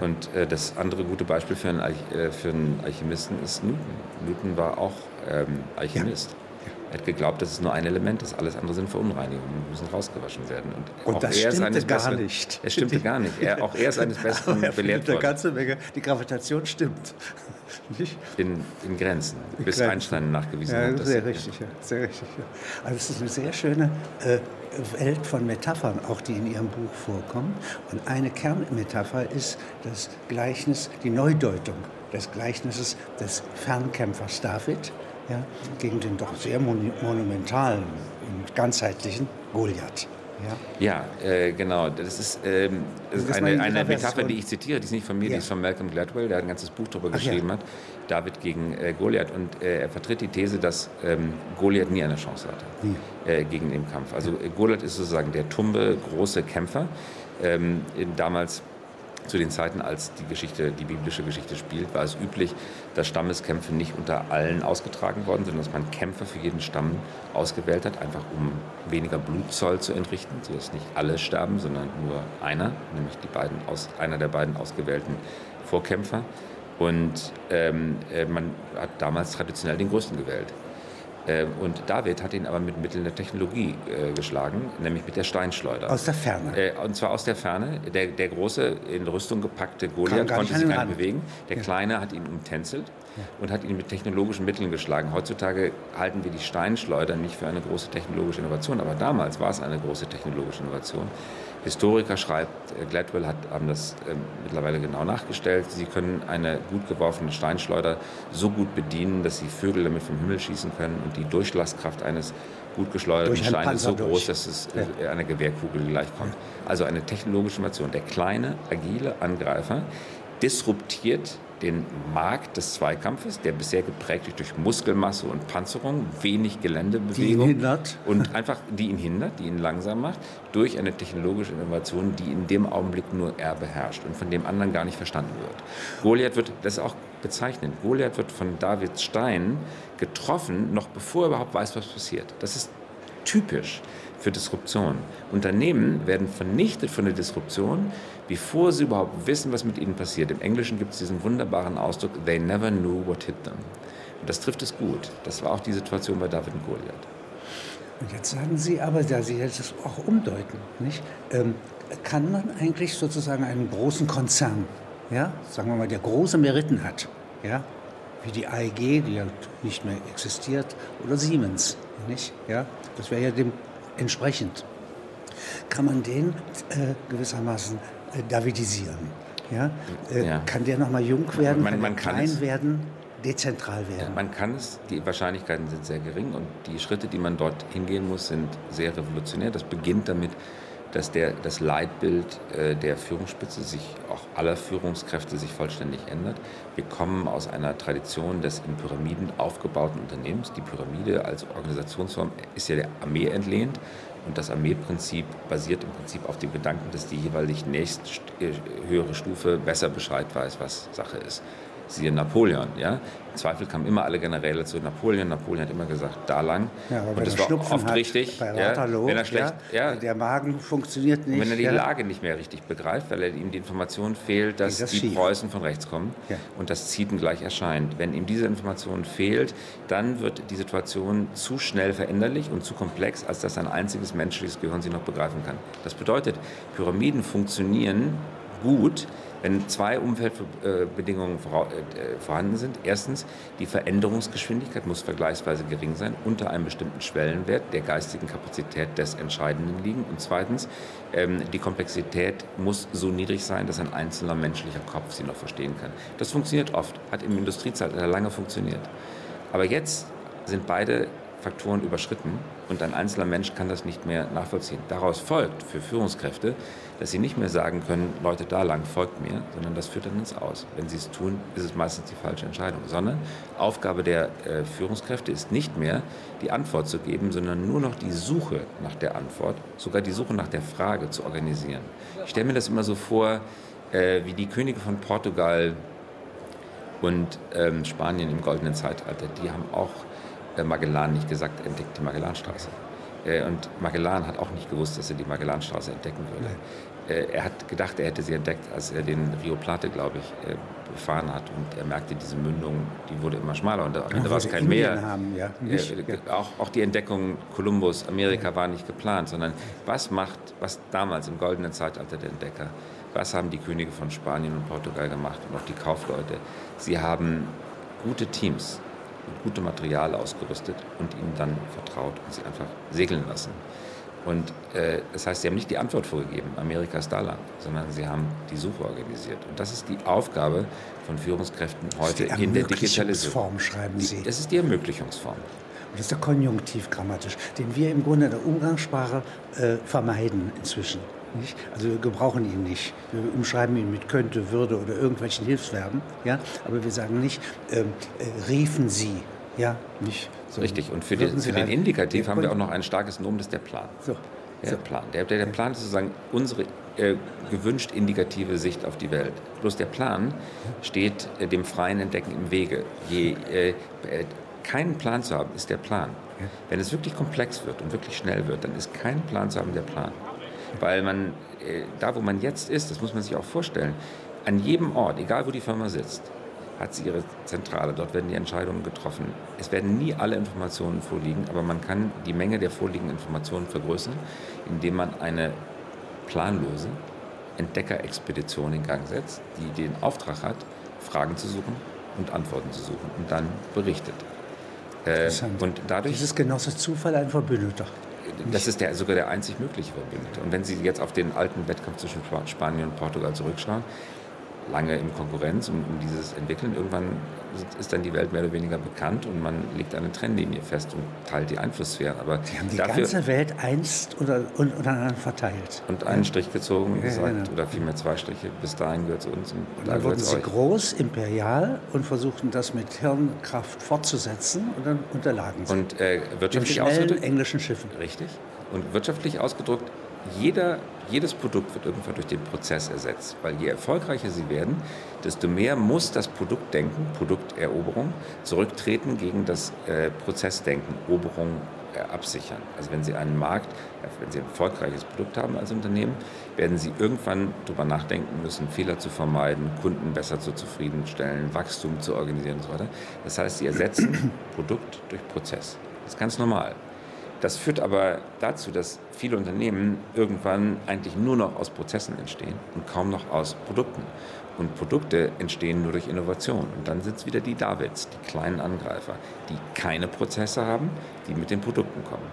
Und äh, das andere gute Beispiel für einen, äh, für einen Alchemisten ist Newton. Newton war auch ähm, Alchemist. Ja. Er hat geglaubt, das ist nur ein Element, das alles andere sind Verunreinigungen, müssen rausgewaschen werden. Und, und das stimmte gar besseren, nicht. Es stimmte gar nicht. Er, auch er ist eines Besseren er belehrt worden. Ganze Menge. Die Gravitation stimmt. Nicht? In, in Grenzen, in bis Grenzen. Einstein nachgewiesen ja, hat. Sehr richtig, ja. sehr richtig. Ja. Also es ist eine sehr schöne äh, Welt von Metaphern, auch die in Ihrem Buch vorkommen. Und eine Kernmetapher ist das Gleichnis, die Neudeutung des Gleichnisses des Fernkämpfers David ja, gegen den doch sehr monumentalen und ganzheitlichen Goliath. Ja, ja äh, genau. Das ist, ähm, das ist eine, eine Metapher, die ich zitiere, die ist nicht von mir, ja. die ist von Malcolm Gladwell, der ein ganzes Buch darüber Ach, geschrieben ja. hat. David gegen äh, Goliath. Und äh, er vertritt die These, dass ähm, Goliath nie eine Chance hatte äh, gegen den Kampf. Also äh, Goliath ist sozusagen der tumbe, große Kämpfer. Ähm, damals zu den Zeiten, als die Geschichte, die biblische Geschichte spielt, war es üblich, dass Stammeskämpfe nicht unter allen ausgetragen worden sind, dass man Kämpfer für jeden Stamm ausgewählt hat, einfach um weniger Blutzoll zu entrichten, sodass nicht alle sterben, sondern nur einer, nämlich die beiden aus, einer der beiden ausgewählten Vorkämpfer. Und ähm, äh, man hat damals traditionell den Größten gewählt. Ähm, und David hat ihn aber mit Mitteln der Technologie äh, geschlagen, nämlich mit der Steinschleuder. Aus der Ferne? Äh, und zwar aus der Ferne. Der, der große, in Rüstung gepackte Goliath konnte sich gar nicht bewegen. Der ja. Kleine hat ihn umtänzelt ja. und hat ihn mit technologischen Mitteln geschlagen. Heutzutage halten wir die Steinschleuder nicht für eine große technologische Innovation, aber damals war es eine große technologische Innovation. Historiker schreibt, äh, Gladwell hat, haben das äh, mittlerweile genau nachgestellt, sie können eine gut geworfene Steinschleuder so gut bedienen, dass sie Vögel damit vom Himmel schießen können und die Durchlasskraft eines gut geschleuderten Steines ist so groß, durch. dass es ja. einer Gewehrkugel gleichkommt. Also eine technologische Innovation. Der kleine, agile Angreifer disruptiert den Markt des Zweikampfes, der bisher geprägt ist durch Muskelmasse und Panzerung, wenig Geländebewegung. Die ihn hindert. Und einfach, die ihn hindert, die ihn langsam macht, durch eine technologische Innovation, die in dem Augenblick nur er beherrscht und von dem anderen gar nicht verstanden wird. Goliath wird, das ist auch bezeichnend, Goliath wird von David Stein getroffen, noch bevor er überhaupt weiß, was passiert. Das ist typisch für Disruption. Unternehmen werden vernichtet von der Disruption, bevor sie überhaupt wissen, was mit ihnen passiert. Im Englischen gibt es diesen wunderbaren Ausdruck, they never knew what hit them. Und das trifft es gut. Das war auch die Situation bei David und Goliath. Und jetzt sagen Sie aber, da Sie das auch umdeuten, nicht? Ähm, kann man eigentlich sozusagen einen großen Konzern, ja, sagen wir mal, der große Meriten hat, ja, wie die AEG, die ja nicht mehr existiert, oder Siemens, nicht? Ja, das wäre ja dem entsprechend. Kann man den äh, gewissermaßen davidisieren? Ja? Äh, ja. Kann der nochmal jung werden, man, man klein es, werden, dezentral werden? Ja, man kann es, die Wahrscheinlichkeiten sind sehr gering und die Schritte, die man dort hingehen muss, sind sehr revolutionär. Das beginnt damit, dass der, das Leitbild äh, der Führungsspitze sich, auch aller Führungskräfte, sich vollständig ändert. Wir kommen aus einer Tradition des in Pyramiden aufgebauten Unternehmens. Die Pyramide als Organisationsform ist ja der Armee entlehnt. Und das Armeeprinzip basiert im Prinzip auf dem Gedanken, dass die jeweilig nächst äh, höhere Stufe besser Bescheid weiß, was Sache ist siehe Napoleon. Ja? Im Zweifel kamen immer alle Generäle zu Napoleon. Napoleon hat immer gesagt, da lang. Ja, und das war oft hat, richtig. Bei Waterloo, ja, wenn er schlecht, ja, der Magen funktioniert nicht. wenn er die Lage nicht mehr richtig begreift, weil er ihm die Information fehlt, dass das die schief. Preußen von rechts kommen und das Zieten gleich erscheint. Wenn ihm diese Information fehlt, dann wird die Situation zu schnell veränderlich und zu komplex, als dass ein einziges menschliches Gehirn sie noch begreifen kann. Das bedeutet, Pyramiden funktionieren gut, wenn zwei Umfeldbedingungen äh, vorhanden sind. Erstens, die Veränderungsgeschwindigkeit muss vergleichsweise gering sein, unter einem bestimmten Schwellenwert der geistigen Kapazität des Entscheidenden liegen. Und zweitens, ähm, die Komplexität muss so niedrig sein, dass ein einzelner menschlicher Kopf sie noch verstehen kann. Das funktioniert oft, hat im Industriezeitalter lange funktioniert. Aber jetzt sind beide Faktoren überschritten und ein einzelner Mensch kann das nicht mehr nachvollziehen. Daraus folgt für Führungskräfte, dass sie nicht mehr sagen können, Leute, da lang folgt mir, sondern das führt dann ins Aus. Wenn sie es tun, ist es meistens die falsche Entscheidung, sondern Aufgabe der äh, Führungskräfte ist nicht mehr, die Antwort zu geben, sondern nur noch die Suche nach der Antwort, sogar die Suche nach der Frage zu organisieren. Ich stelle mir das immer so vor, äh, wie die Könige von Portugal und ähm, Spanien im goldenen Zeitalter, die haben auch Magellan nicht gesagt, entdeckt die Magellanstraße. Äh, und Magellan hat auch nicht gewusst, dass er die Magellanstraße entdecken würde. Äh, er hat gedacht, er hätte sie entdeckt, als er den Rio Plate, glaube ich, befahren hat. Und er merkte, diese Mündung, die wurde immer schmaler. Und am Ende war es kein Meer. Haben, ja. Auch, auch die Entdeckung Kolumbus, Amerika war nicht geplant, sondern was macht, was damals im goldenen Zeitalter der Entdecker, was haben die Könige von Spanien und Portugal gemacht und auch die Kaufleute? Sie haben gute Teams mit gutem Material ausgerüstet und ihnen dann vertraut und sie einfach segeln lassen. Und äh, das heißt, sie haben nicht die Antwort vorgegeben, Amerika ist da lang, sondern sie haben die Suche organisiert. Und das ist die Aufgabe von Führungskräften heute in der Digitalisierung. schreiben Sie. das ist die Ermöglichungsform. Und das ist der Konjunktiv grammatisch, den wir im Grunde in der Umgangssprache äh, vermeiden inzwischen. Nicht? Also wir gebrauchen ihn nicht. Wir umschreiben ihn mit könnte, würde oder irgendwelchen Hilfsverben. Ja? Aber wir sagen nicht, ähm, äh, riefen Sie. Ja, nicht so. Richtig. Und für, die, für den Indikativ haben wir auch noch ein starkes Nomen, das ist der Plan. So. Der so. Plan. Der, der, der, Plan ist sozusagen unsere äh, gewünscht indikative Sicht auf die Welt. Bloß der Plan steht äh, dem freien Entdecken im Wege. Je, äh, äh keinen Plan zu haben, ist der Plan. Wenn es wirklich komplex wird und wirklich schnell wird, dann ist kein Plan zu haben der Plan. Weil man, äh, da wo man jetzt ist, das muss man sich auch vorstellen, an jedem Ort, egal wo die Firma sitzt, hat sie ihre Zentrale. Dort werden die Entscheidungen getroffen. Es werden nie alle Informationen vorliegen, aber man kann die Menge der vorliegenden Informationen vergrößern, indem man eine planlose Entdeckerexpedition in Gang setzt, die den Auftrag hat, Fragen zu suchen und Antworten zu suchen und dann berichtet. Äh, und dadurch das ist Genosse Zufall ein Verbündeter. Das ist der, sogar der einzig mögliche Verbündete. Und wenn Sie jetzt auf den alten Wettkampf zwischen Spanien und Portugal zurückschauen, lange in Konkurrenz und, und dieses Entwickeln. Irgendwann ist dann die Welt mehr oder weniger bekannt und man legt eine Trennlinie fest und teilt die Einflusssphäre. Aber Sie haben die ganze Welt einst oder untereinander verteilt. Und einen Strich gezogen und gesagt, genau. oder vielmehr zwei Striche, bis dahin gehört es uns. Und, und dann wurden Sie euch. groß, imperial und versuchten das mit Hirnkraft fortzusetzen und dann unterlagen Sie. Und äh, wirtschaftlich ausgedrückt. englischen Schiffen. Richtig. Und wirtschaftlich ausgedrückt, jeder, jedes Produkt wird irgendwann durch den Prozess ersetzt. Weil je erfolgreicher sie werden, desto mehr muss das Produktdenken, Produkteroberung, zurücktreten gegen das äh, Prozessdenken, Oberung äh, absichern. Also wenn Sie einen Markt, äh, wenn Sie ein erfolgreiches Produkt haben als Unternehmen, werden Sie irgendwann darüber nachdenken müssen, Fehler zu vermeiden, Kunden besser zu zufriedenstellen, Wachstum zu organisieren und so weiter. Das heißt, Sie ersetzen Produkt durch Prozess. Das ist ganz normal. Das führt aber dazu, dass viele Unternehmen irgendwann eigentlich nur noch aus Prozessen entstehen und kaum noch aus Produkten. Und Produkte entstehen nur durch Innovation. Und dann sind es wieder die Davids, die kleinen Angreifer, die keine Prozesse haben, die mit den Produkten kommen.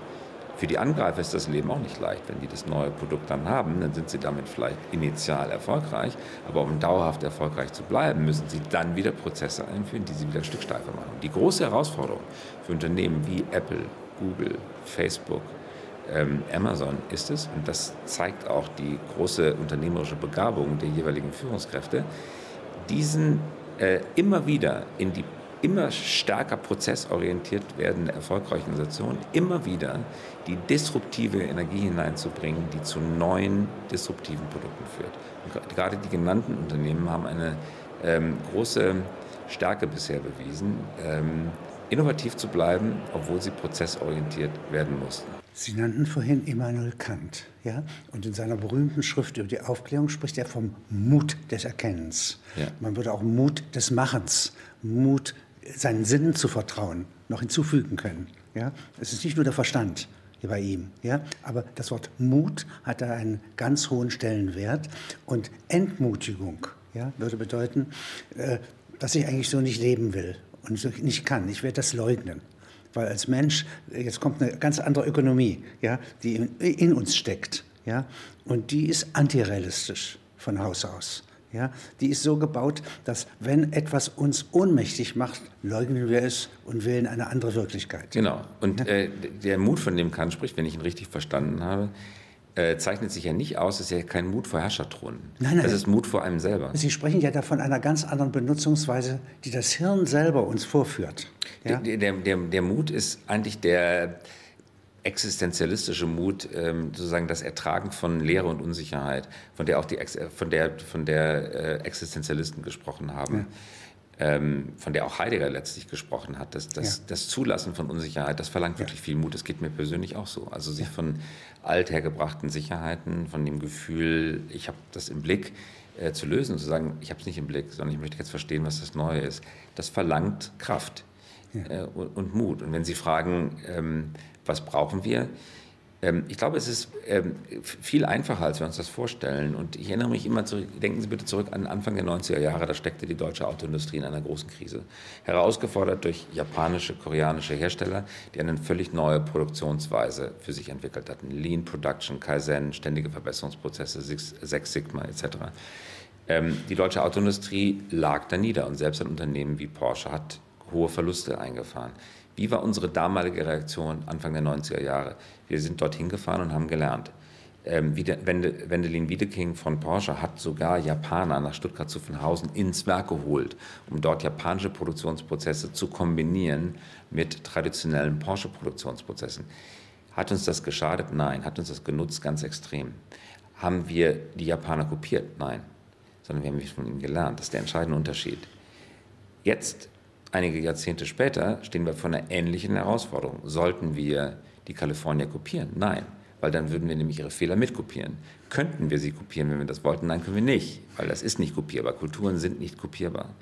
Für die Angreifer ist das Leben auch nicht leicht. Wenn die das neue Produkt dann haben, dann sind sie damit vielleicht initial erfolgreich. Aber um dauerhaft erfolgreich zu bleiben, müssen sie dann wieder Prozesse einführen, die sie wieder ein Stück steifer machen. Die große Herausforderung für Unternehmen wie Apple, Google, Facebook, ähm, Amazon ist es, und das zeigt auch die große unternehmerische Begabung der jeweiligen Führungskräfte, diesen äh, immer wieder in die immer stärker prozessorientiert werdende erfolgreiche Organisation immer wieder die disruptive Energie hineinzubringen, die zu neuen disruptiven Produkten führt. Und gerade die genannten Unternehmen haben eine ähm, große Stärke bisher bewiesen, ähm, innovativ zu bleiben, obwohl sie prozessorientiert werden mussten. Sie nannten vorhin Immanuel Kant, ja? Und in seiner berühmten Schrift über die Aufklärung spricht er vom Mut des Erkennens. Ja. Man würde auch Mut des Machens, Mut seinen Sinnen zu vertrauen, noch hinzufügen können. Ja? Es ist nicht nur der Verstand hier bei ihm, ja? aber das Wort Mut hat da einen ganz hohen Stellenwert und Entmutigung ja, würde bedeuten, äh, dass ich eigentlich so nicht leben will und nicht kann. Ich werde das leugnen. Weil als Mensch, jetzt kommt eine ganz andere Ökonomie, ja, die in, in uns steckt. Ja, und die ist antirealistisch von Haus aus. Ja, die ist so gebaut, dass wenn etwas uns ohnmächtig macht, leugnen wir es und wählen eine andere Wirklichkeit. Genau. Und äh, der Mut, von dem Kant spricht, wenn ich ihn richtig verstanden habe, äh, zeichnet sich ja nicht aus, ist ja kein Mut vor Herrscherthronen. Nein, nein. Das ist Mut vor einem selber. Sie sprechen ja davon einer ganz anderen Benutzungsweise, die das Hirn selber uns vorführt. Ja? Der, der, der, der Mut ist eigentlich der existenzialistische Mut, ähm, sozusagen das Ertragen von Leere und Unsicherheit, von der auch die von der von der äh, Existenzialisten gesprochen haben. Ja ähm, von der auch Heidegger letztlich gesprochen hat, das, das, ja. das Zulassen von Unsicherheit, das verlangt wirklich viel Mut. Das geht mir persönlich auch so. Also sich von althergebrachten Sicherheiten, von dem Gefühl, ich habe das im Blick, äh, zu lösen und zu sagen, ich habe es nicht im Blick, sondern ich möchte jetzt verstehen, was das Neue ist. Das verlangt Kraft ja. äh, und, und, Mut. Und wenn Sie fragen, ähm, was brauchen wir? Ähm, ich glaube, es ist ähm, viel einfacher, als wir uns das vorstellen. Und ich erinnere mich immer zurück, denken Sie bitte zurück an Anfang der 90er Jahre, da steckte die deutsche Autoindustrie in einer großen Krise. Herausgefordert durch japanische, koreanische Hersteller, die eine völlig neue Produktionsweise für sich entwickelt hatten. Lean Production, Kaizen, ständige Verbesserungsprozesse, Six Sigma etc. Ähm, die deutsche Autoindustrie lag da nieder und selbst ein Unternehmen wie Porsche hat hohe Verluste eingefahren. Wie war unsere damalige Reaktion Anfang der 90er Jahre? Wir sind dorthin gefahren und haben gelernt. Ähm, Wende, Wendelin Wiedeking von Porsche hat sogar Japaner nach Stuttgart-Zuffenhausen ins Werk geholt, um dort japanische Produktionsprozesse zu kombinieren mit traditionellen Porsche-Produktionsprozessen. Hat uns das geschadet? Nein. Hat uns das genutzt? Ganz extrem. Haben wir die Japaner kopiert? Nein. Sondern wir haben von ihnen gelernt. Das ist der entscheidende Unterschied. Jetzt Einige Jahrzehnte später stehen wir vor einer ähnlichen Herausforderung. Sollten wir die Kalifornier kopieren? Nein, weil dann würden wir nämlich ihre Fehler mitkopieren. Könnten wir sie kopieren, wenn wir das wollten? Nein, können wir nicht, weil das ist nicht kopierbar. Kulturen sind nicht kopierbar.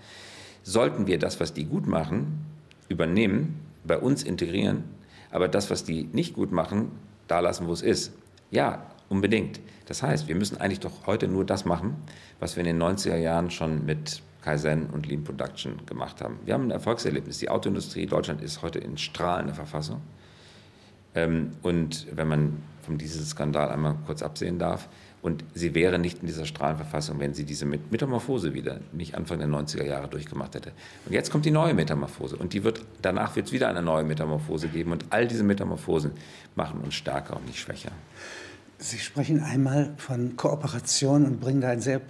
Sollten wir das, was die gut machen, übernehmen, bei uns integrieren, aber das, was die nicht gut machen, da lassen, wo es ist? Ja, unbedingt. Das heißt, wir müssen eigentlich doch heute nur das machen, was wir in den 90er Jahren schon mit Kaizen und Lean Production gemacht haben. Wir haben ein Erfolgserlebnis. Die Autoindustrie Deutschland ist heute in strahlender Verfassung. Ähm, und wenn man vom Dieselskandal einmal kurz absehen darf Und sie wäre nicht in dieser Strahlenverfassung, wenn sie diese Metamorphose wieder nicht Anfang der 90er Jahre durchgemacht hätte. Und jetzt kommt die neue Metamorphose. Und die wird, danach wird es wieder eine neue Metamorphose geben. Und all diese Metamorphosen machen uns stärker und nicht schwächer. Sie sprechen einmal von Kooperation und bringen da ein sehr äh,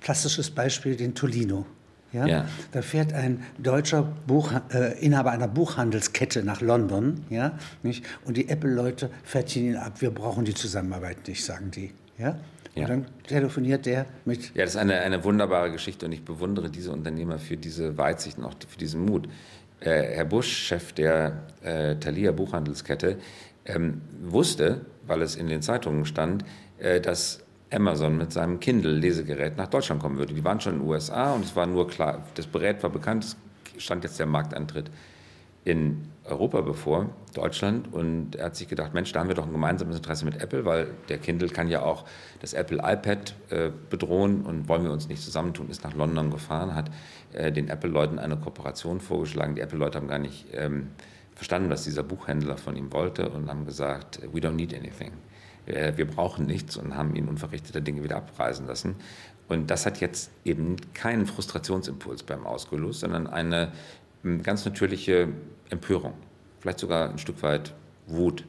plastisches Beispiel, den Tolino. Ja? ja? Da fährt ein deutscher Buch, äh, Inhaber einer Buchhandelskette nach London, ja, nicht? und die Apple-Leute fertigen ihn ab. Wir brauchen die Zusammenarbeit nicht, sagen die. Ja? Ja. Und dann telefoniert der mit. Ja, das ist eine, eine wunderbare Geschichte und ich bewundere diese Unternehmer für diese Weitsicht und auch für diesen Mut. Äh, Herr Busch, Chef der äh, Thalia Buchhandelskette, ähm, wusste, weil es in den Zeitungen stand, äh, dass Amazon mit seinem Kindle-Lesegerät nach Deutschland kommen würde. Die waren schon in den USA und es war nur klar, das Gerät war bekannt, es stand jetzt der Marktantritt in Europa bevor, Deutschland. Und er hat sich gedacht, Mensch, da haben wir doch ein gemeinsames Interesse mit Apple, weil der Kindle kann ja auch das Apple iPad äh, bedrohen und wollen wir uns nicht zusammentun, ist nach London gefahren, hat äh, den Apple-Leuten eine Kooperation vorgeschlagen. Die Apple-Leute haben gar nicht ähm, verstanden, was dieser Buchhändler von ihm wollte und haben gesagt, we don't need anything. Äh, wir brauchen nichts und haben ihn unverrichteter Dinge wieder abreisen lassen. Und das hat jetzt eben keinen Frustrationsimpuls beim ausgelöst, sondern eine ganz natürliche Empörung, vielleicht sogar ein Stück weit Wut.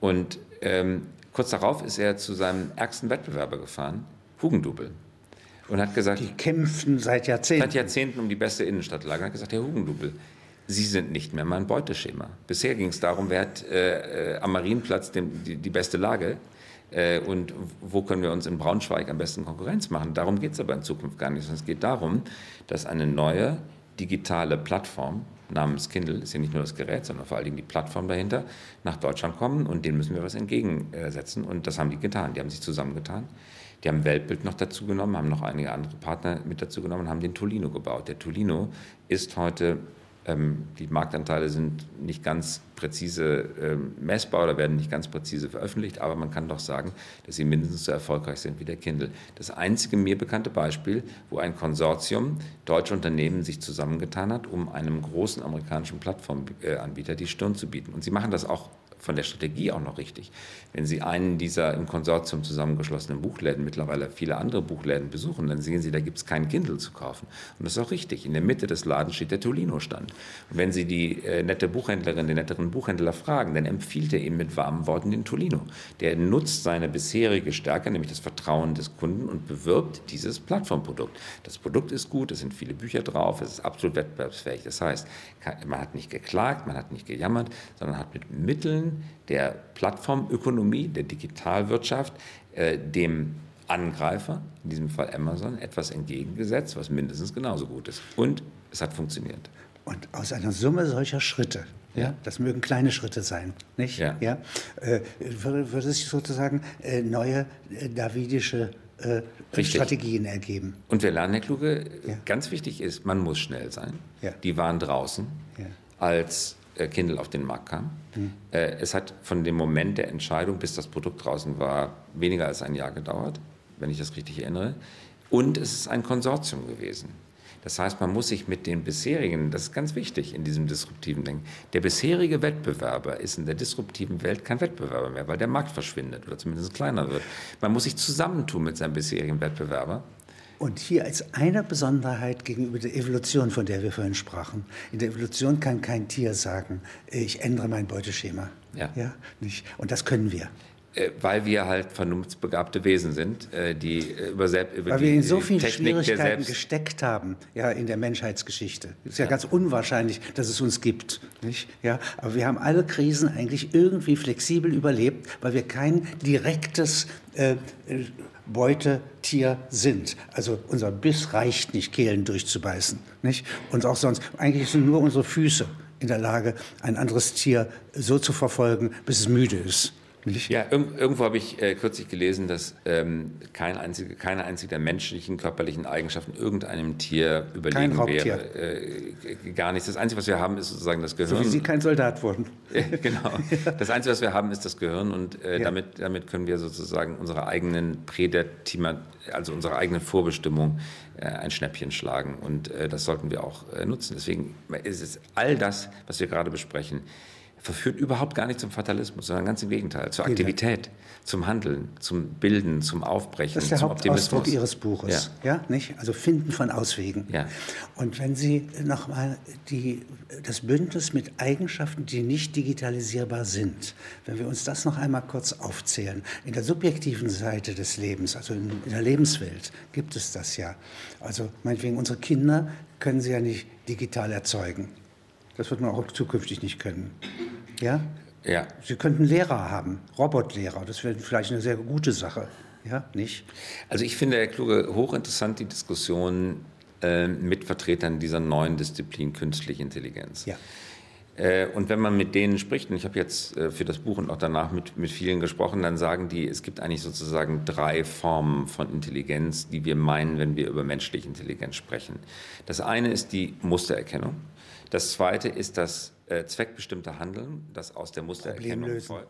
Und ähm, kurz darauf ist er zu seinem ärgsten Wettbewerber gefahren, Hugendubel. Und hat gesagt, die kämpfen seit Jahrzehnten. Seit Jahrzehnten um die beste Innenstadtlage. Und hat gesagt, Herr Hugendubel, Sie sind nicht mehr mein Beuteschema. Bisher ging es darum, wer hat äh, äh, am Marienplatz den, die, die, beste Lage äh, und wo können wir uns in Braunschweig am besten Konkurrenz machen. Darum geht es aber in Zukunft gar nicht, es geht darum, dass eine neue digitale Plattform namens Kindle, ist ja nicht nur das Gerät, sondern vor allen Dingen die Plattform dahinter, nach Deutschland kommen und denen müssen wir was entgegensetzen und das haben die getan. Die haben sich zusammengetan. Die haben Weltbild noch dazu genommen, haben noch einige andere Partner mit dazu genommen und haben den Tolino gebaut. Der Tolino ist heute die Marktanteile sind nicht ganz präzise ähm, messbar oder werden nicht ganz präzise veröffentlicht, aber man kann doch sagen, dass sie mindestens so erfolgreich sind wie der Kindle. Das einzige mir bekannte Beispiel, wo ein Konsortium deutsche Unternehmen sich zusammengetan hat, um einem großen amerikanischen Plattformanbieter die Stirn zu bieten. Und sie machen das auch von der Strategie auch noch richtig. Wenn Sie einen dieser im Konsortium zusammengeschlossenen Buchläden, mittlerweile viele andere Buchläden besuchen, dann sehen Sie, da gibt es kein Kindle zu kaufen. Und das ist auch richtig. In der Mitte des Ladens steht der Tolino-Stand. Und wenn Sie die äh, nette Buchhändlerin, den netteren Buchhändler fragen, dann empfiehlt er ihm mit warmen Worten den Tolino. Der nutzt seine bisherige Stärke, nämlich das Vertrauen des Kunden und bewirbt dieses Plattformprodukt. Das Produkt ist gut, es sind viele Bücher drauf, es ist absolut wettbewerbsfähig. Das heißt, man hat nicht geklagt, man hat nicht gejammert, sondern hat mit Mitteln der Plattformökonomie, der Digitalwirtschaft, äh, dem Angreifer, in diesem Fall Amazon, etwas entgegengesetzt, was mindestens genauso gut ist. Und es hat funktioniert. Und aus einer Summe solcher Schritte, ja, das mögen kleine Schritte sein, nicht? Ja. ja äh, würde, würde sich sozusagen äh, neue äh, davidische äh, Strategien ergeben. Und wir lernen, Herr Kluge, ja. ganz wichtig ist, man muss schnell sein. Ja. Die waren draußen, als Kindle auf den Markt kam. Mhm. Es hat von dem Moment der Entscheidung, bis das Produkt draußen war, weniger als ein Jahr gedauert, wenn ich das richtig erinnere. Und es ist ein Konsortium gewesen. Das heißt, man muss sich mit den bisherigen, das ist ganz wichtig in diesem disruptiven Denken, der bisherige Wettbewerber ist in der disruptiven Welt kein Wettbewerber mehr, weil der Markt verschwindet oder zumindest kleiner wird. Man muss sich zusammentun mit seinem bisherigen Wettbewerber und hier als eine Besonderheit gegenüber der Evolution, von der wir vorhin sprachen. In der Evolution kann kein Tier sagen, ich ändere mein Beuteschema. Ja. ja nicht? Und das können wir. Äh, weil wir halt vernunftsbegabte Wesen sind, äh, die äh, über, selbst, über Weil die, wir in so vielen Schwierigkeiten gesteckt haben, ja, in der Menschheitsgeschichte. Es ist ja, ja, ganz unwahrscheinlich, dass es uns gibt, nicht? Ja, aber wir haben alle Krisen eigentlich irgendwie flexibel überlebt, weil wir kein direktes äh, Beutetier sind. Also unser Biss reicht nicht, Kehlen durchzubeißen, nicht? Und auch sonst, eigentlich sind nur unsere Füße in der Lage, ein anderes Tier so zu verfolgen, bis es müde ist. Nicht? Ja, irg irgendwo habe ich äh, kürzlich gelesen, dass ähm, kein einzige, keine einzige der menschlichen körperlichen Eigenschaften irgendeinem Tier überlegen wäre. Äh, gar nichts. Das Einzige, was wir haben, ist sozusagen das Gehirn. So wie Sie kein Soldat wurden. genau. Das Einzige, was wir haben, ist das Gehirn und äh, ja. damit, damit können wir sozusagen unsere eigenen Prädatima, also unsere eigene Vorbestimmung äh, ein Schnäppchen schlagen und äh, das sollten wir auch äh, nutzen. Deswegen ist es all das, was wir gerade besprechen, verführt überhaupt gar nicht zum Fatalismus, sondern ganz im Gegenteil, zur Aktivität, zum Handeln, zum Bilden, zum Aufbrechen, Das ist der zum Hauptausdruck Optimismus. Ihres Buches, ja. nicht? Also Finden von Auswegen. Ja. Und wenn Sie nochmal das Bündnis mit Eigenschaften, die nicht digitalisierbar sind, wenn wir uns das noch einmal kurz aufzählen, in der subjektiven Seite des Lebens, also in, in der Lebenswelt, gibt es das ja. Also meinetwegen unsere Kinder können Sie ja nicht digital erzeugen. Das wird man auch zukünftig nicht können. Ja? Ja. Sie könnten Lehrer haben, Robotlehrer. Das wäre vielleicht eine sehr gute Sache. Ja, nicht? Also ich finde, Herr Kluge, hochinteressant die Diskussion äh, mit Vertretern dieser neuen Disziplin künstliche Intelligenz. Ja. Äh, und wenn man mit denen spricht, und ich habe jetzt äh, für das Buch und auch danach mit, mit vielen gesprochen, dann sagen die, es gibt eigentlich sozusagen drei Formen von Intelligenz, die wir meinen, wenn wir über menschliche Intelligenz sprechen. Das eine ist die Mustererkennung. Das zweite ist das äh, zweckbestimmte Handeln, das aus der Mustererkennung folgt.